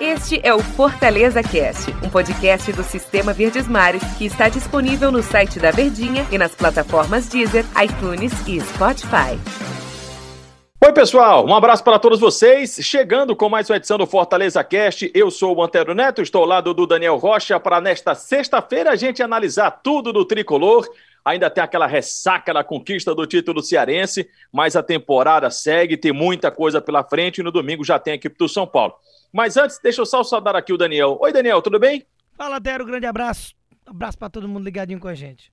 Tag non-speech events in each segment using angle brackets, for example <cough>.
Este é o Fortaleza Cast, um podcast do Sistema Verdes Mares que está disponível no site da Verdinha e nas plataformas Deezer, iTunes e Spotify. Oi, pessoal, um abraço para todos vocês. Chegando com mais uma edição do Fortaleza Cast, eu sou o Antero Neto, estou ao lado do Daniel Rocha para nesta sexta-feira a gente analisar tudo do tricolor. Ainda tem aquela ressaca da conquista do título cearense, mas a temporada segue, tem muita coisa pela frente e no domingo já tem a equipe do São Paulo. Mas antes, deixa eu só saudar aqui o Daniel. Oi, Daniel, tudo bem? Fala, Dero, grande abraço. Abraço para todo mundo ligadinho com a gente.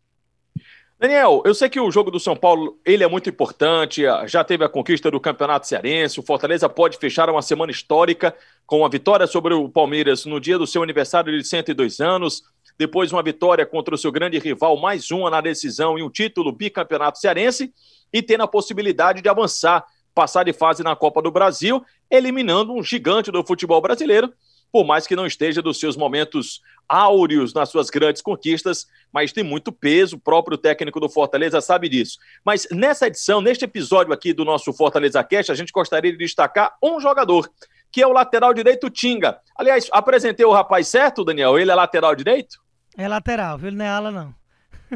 Daniel, eu sei que o jogo do São Paulo ele é muito importante, já teve a conquista do Campeonato Cearense, o Fortaleza pode fechar uma semana histórica com uma vitória sobre o Palmeiras no dia do seu aniversário de 102 anos, depois uma vitória contra o seu grande rival, mais uma na decisão e um título bicampeonato cearense, e tendo a possibilidade de avançar passar de fase na Copa do Brasil, eliminando um gigante do futebol brasileiro, por mais que não esteja dos seus momentos áureos nas suas grandes conquistas, mas tem muito peso, o próprio técnico do Fortaleza sabe disso. Mas nessa edição, neste episódio aqui do nosso Fortaleza Cast, a gente gostaria de destacar um jogador, que é o lateral direito Tinga. Aliás, apresentei o rapaz certo, Daniel? Ele é lateral direito? É lateral, viu? Ele não é ala, não.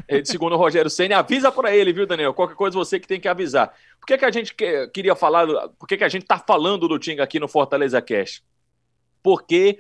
Ele, segundo o Rogério Senna, avisa para ele, viu, Daniel? Qualquer coisa você que tem que avisar. Por que, que a gente queria falar, por que, que a gente está falando do Tinga aqui no Fortaleza Cash? Porque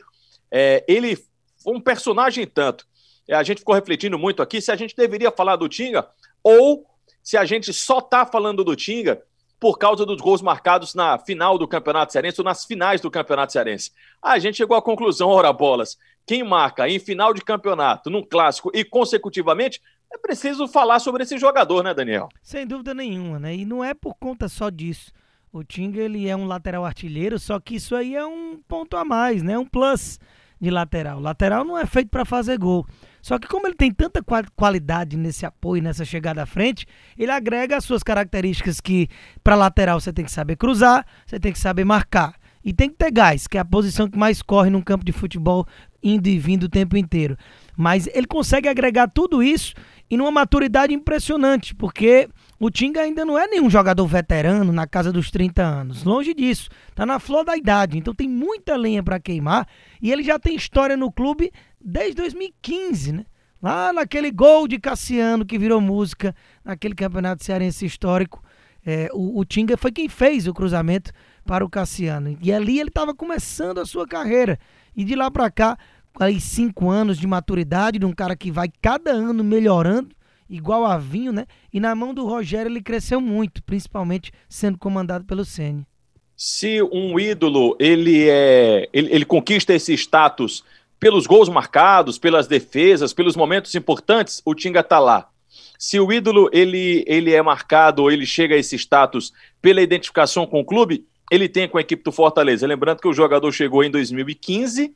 é, ele foi um personagem tanto. É, a gente ficou refletindo muito aqui se a gente deveria falar do Tinga ou se a gente só está falando do Tinga por causa dos gols marcados na final do Campeonato Cearense ou nas finais do Campeonato Cearense. A gente chegou à conclusão, ora bolas, quem marca em final de campeonato, num clássico e consecutivamente, é preciso falar sobre esse jogador, né, Daniel? Sem dúvida nenhuma, né? E não é por conta só disso. O Tinga, ele é um lateral artilheiro, só que isso aí é um ponto a mais, né? Um plus de lateral. Lateral não é feito para fazer gol. Só que como ele tem tanta qualidade nesse apoio, nessa chegada à frente, ele agrega as suas características que para lateral você tem que saber cruzar, você tem que saber marcar e tem que ter gás, que é a posição que mais corre num campo de futebol indo e vindo o tempo inteiro. Mas ele consegue agregar tudo isso e numa maturidade impressionante, porque o Tinga ainda não é nenhum jogador veterano na casa dos 30 anos, longe disso, tá na flor da idade, então tem muita lenha para queimar. E ele já tem história no clube desde 2015, né? Lá naquele gol de Cassiano que virou música naquele campeonato cearense histórico, é, o, o Tinga foi quem fez o cruzamento para o Cassiano. E ali ele estava começando a sua carreira. E de lá para cá aí cinco anos de maturidade de um cara que vai cada ano melhorando, igual a vinho, né? E na mão do Rogério ele cresceu muito, principalmente sendo comandado pelo Ceni. Se um ídolo ele é, ele, ele conquista esse status pelos gols marcados, pelas defesas, pelos momentos importantes, o Tinga tá lá. Se o ídolo ele, ele é marcado ou ele chega a esse status pela identificação com o clube, ele tem com a equipe do Fortaleza. Lembrando que o jogador chegou em 2015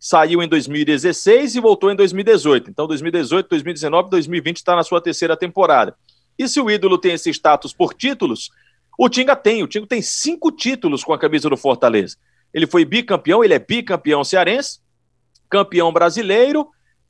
saiu em 2016 e voltou em 2018. Então, 2018, 2019, 2020 está na sua terceira temporada. E se o ídolo tem esse status por títulos, o Tinga tem. O Tinga tem cinco títulos com a camisa do Fortaleza. Ele foi bicampeão, ele é bicampeão cearense, campeão brasileiro,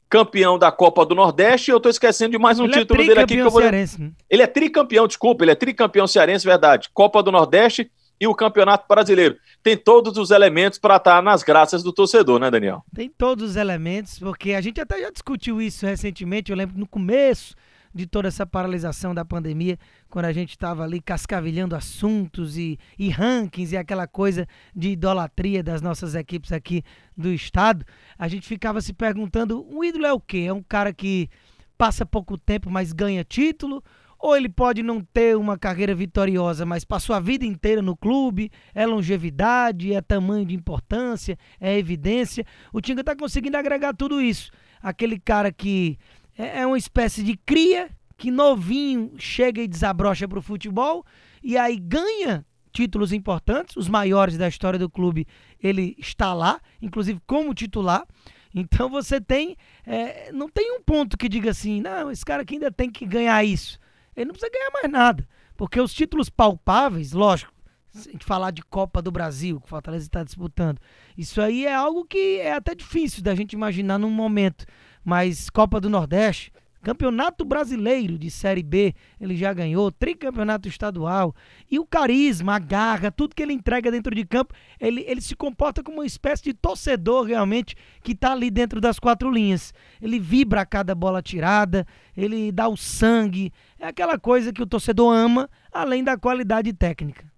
campeão da Copa do Nordeste, e eu estou esquecendo de mais um ele é título é dele aqui que eu vou. Cearense, né? Ele é tricampeão, desculpa, ele é tricampeão cearense, verdade. Copa do Nordeste, e o Campeonato Brasileiro. Tem todos os elementos para estar tá nas graças do torcedor, né, Daniel? Tem todos os elementos, porque a gente até já discutiu isso recentemente. Eu lembro no começo de toda essa paralisação da pandemia, quando a gente estava ali cascavilhando assuntos e, e rankings e aquela coisa de idolatria das nossas equipes aqui do estado, a gente ficava se perguntando: o ídolo é o quê? É um cara que passa pouco tempo, mas ganha título? Ou ele pode não ter uma carreira vitoriosa, mas passou a vida inteira no clube, é longevidade, é tamanho de importância, é evidência. O Tinga está conseguindo agregar tudo isso. Aquele cara que é, é uma espécie de cria, que novinho chega e desabrocha para o futebol, e aí ganha títulos importantes, os maiores da história do clube, ele está lá, inclusive como titular. Então você tem, é, não tem um ponto que diga assim, não, esse cara aqui ainda tem que ganhar isso ele não precisa ganhar mais nada. Porque os títulos palpáveis, lógico, se a gente falar de Copa do Brasil, que o Fortaleza está disputando, isso aí é algo que é até difícil da gente imaginar num momento. Mas Copa do Nordeste, Campeonato Brasileiro de Série B, ele já ganhou, tricampeonato estadual. E o carisma, a garra, tudo que ele entrega dentro de campo, ele, ele se comporta como uma espécie de torcedor realmente que está ali dentro das quatro linhas. Ele vibra a cada bola tirada, ele dá o sangue. É aquela coisa que o torcedor ama, além da qualidade técnica.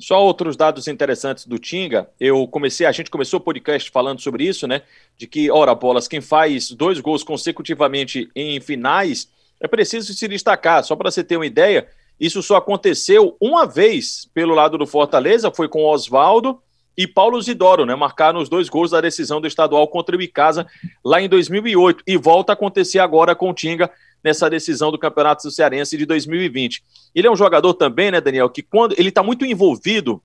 Só outros dados interessantes do Tinga. Eu comecei, a gente começou o podcast falando sobre isso, né? De que, ora, bolas, quem faz dois gols consecutivamente em finais é preciso se destacar. Só para você ter uma ideia, isso só aconteceu uma vez pelo lado do Fortaleza, foi com Oswaldo e Paulo Zidoro, né? Marcaram os dois gols da decisão do estadual contra o Icasa lá em 2008 e volta a acontecer agora com o Tinga nessa decisão do Campeonato Cearense de 2020. Ele é um jogador também, né, Daniel, que quando ele está muito envolvido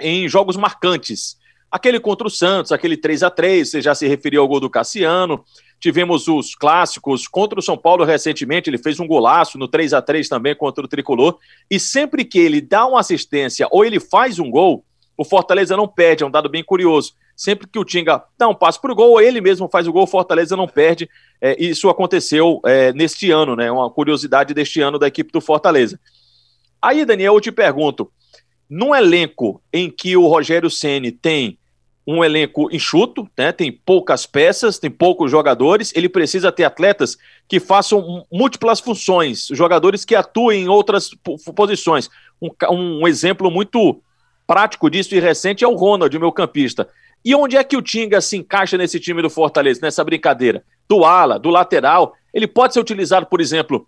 em jogos marcantes. Aquele contra o Santos, aquele 3 a 3 você já se referiu ao gol do Cassiano. Tivemos os clássicos contra o São Paulo recentemente, ele fez um golaço no 3 a 3 também contra o Tricolor. E sempre que ele dá uma assistência ou ele faz um gol, o Fortaleza não perde, é um dado bem curioso. Sempre que o Tinga dá um passo para o gol, ele mesmo faz o gol, Fortaleza não perde. É, isso aconteceu é, neste ano, né? Uma curiosidade deste ano da equipe do Fortaleza. Aí, Daniel, eu te pergunto: num elenco em que o Rogério Ceni tem um elenco enxuto, né? Tem poucas peças, tem poucos jogadores, ele precisa ter atletas que façam múltiplas funções, jogadores que atuem em outras posições. Um, um exemplo muito prático disso e recente é o Ronald, meu campista. E onde é que o Tinga se encaixa nesse time do Fortaleza, nessa brincadeira? Do ala, do lateral. Ele pode ser utilizado, por exemplo,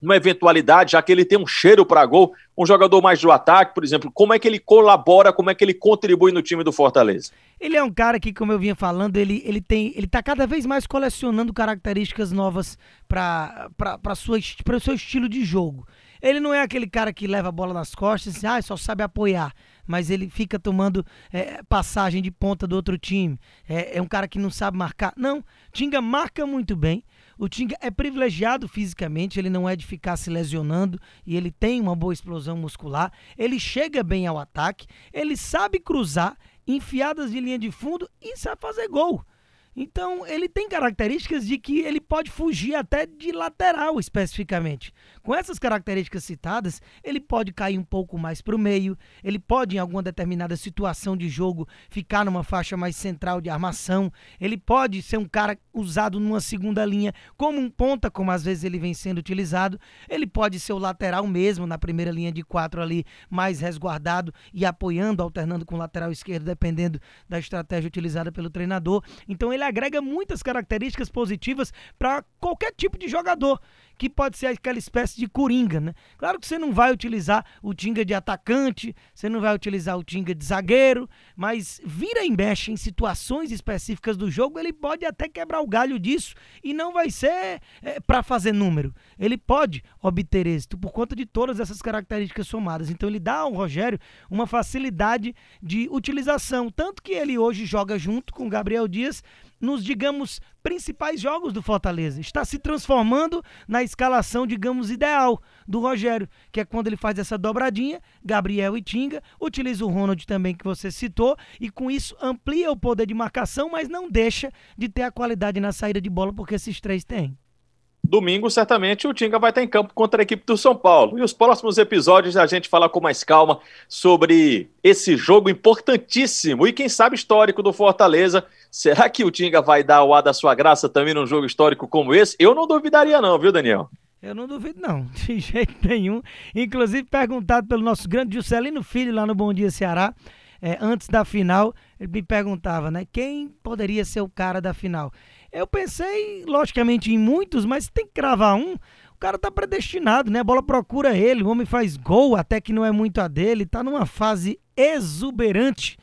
numa eventualidade, já que ele tem um cheiro para gol, um jogador mais do ataque, por exemplo, como é que ele colabora, como é que ele contribui no time do Fortaleza? Ele é um cara que, como eu vinha falando, ele, ele tem, ele tá cada vez mais colecionando características novas para o seu estilo de jogo. Ele não é aquele cara que leva a bola nas costas e ah, só sabe apoiar mas ele fica tomando é, passagem de ponta do outro time. É, é, um cara que não sabe marcar. Não, Tinga marca muito bem. O Tinga é privilegiado fisicamente, ele não é de ficar se lesionando e ele tem uma boa explosão muscular. Ele chega bem ao ataque, ele sabe cruzar, enfiadas de linha de fundo e sabe fazer gol. Então, ele tem características de que ele pode fugir até de lateral, especificamente. Com essas características citadas, ele pode cair um pouco mais para o meio, ele pode, em alguma determinada situação de jogo, ficar numa faixa mais central de armação, ele pode ser um cara usado numa segunda linha como um ponta, como às vezes ele vem sendo utilizado, ele pode ser o lateral mesmo, na primeira linha de quatro ali, mais resguardado e apoiando, alternando com o lateral esquerdo, dependendo da estratégia utilizada pelo treinador. Então, ele agrega muitas características positivas para qualquer tipo de jogador que pode ser aquela espécie de coringa, né? Claro que você não vai utilizar o Tinga de atacante, você não vai utilizar o Tinga de zagueiro, mas vira e mexe em situações específicas do jogo, ele pode até quebrar o galho disso e não vai ser é, para fazer número. Ele pode obter êxito por conta de todas essas características somadas. Então ele dá ao Rogério uma facilidade de utilização, tanto que ele hoje joga junto com o Gabriel Dias nos, digamos, principais jogos do Fortaleza. Está se transformando na escalação, digamos, ideal do Rogério, que é quando ele faz essa dobradinha, Gabriel e Tinga, utiliza o Ronald também que você citou, e com isso amplia o poder de marcação, mas não deixa de ter a qualidade na saída de bola, porque esses três têm. Domingo, certamente, o Tinga vai estar em campo contra a equipe do São Paulo. E os próximos episódios a gente fala com mais calma sobre esse jogo importantíssimo e, quem sabe, histórico do Fortaleza. Será que o Tinga vai dar o ar da sua graça também num jogo histórico como esse? Eu não duvidaria, não, viu, Daniel? Eu não duvido, não, <laughs> de jeito nenhum. Inclusive, perguntado pelo nosso grande Juscelino Filho lá no Bom Dia Ceará, é, antes da final, ele me perguntava, né? Quem poderia ser o cara da final? Eu pensei, logicamente, em muitos, mas tem que cravar um. O cara tá predestinado, né? A bola procura ele, o homem faz gol, até que não é muito a dele, tá numa fase exuberante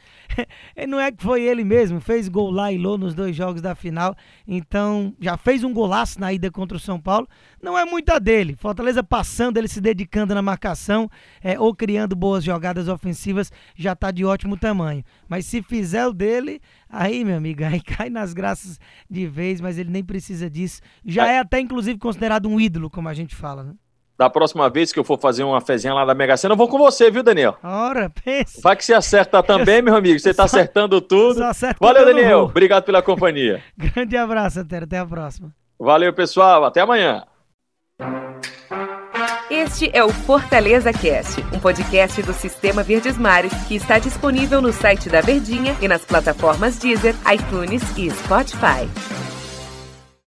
<laughs> não é que foi ele mesmo, fez gol lá e Lô nos dois jogos da final, então já fez um golaço na ida contra o São Paulo, não é muita dele. Fortaleza passando, ele se dedicando na marcação é, ou criando boas jogadas ofensivas, já tá de ótimo tamanho. Mas se fizer o dele, aí, meu amigo, <laughs> aí cai nas graças de vez, mas ele nem precisa disso. Já é até inclusive considerado um ídolo, como a gente fala, né? Da próxima vez que eu for fazer uma fezinha lá da Mega Sena, eu vou com você, viu, Daniel? Ora, pensa. Vai que você acerta também, meu amigo. Você tá acertando tudo. Valeu, Daniel. Obrigado pela companhia. <laughs> Grande abraço, Antero. Até a próxima. Valeu, pessoal. Até amanhã. Este é o Fortaleza Cast, um podcast do Sistema Verdes Mares que está disponível no site da Verdinha e nas plataformas Deezer, iTunes e Spotify.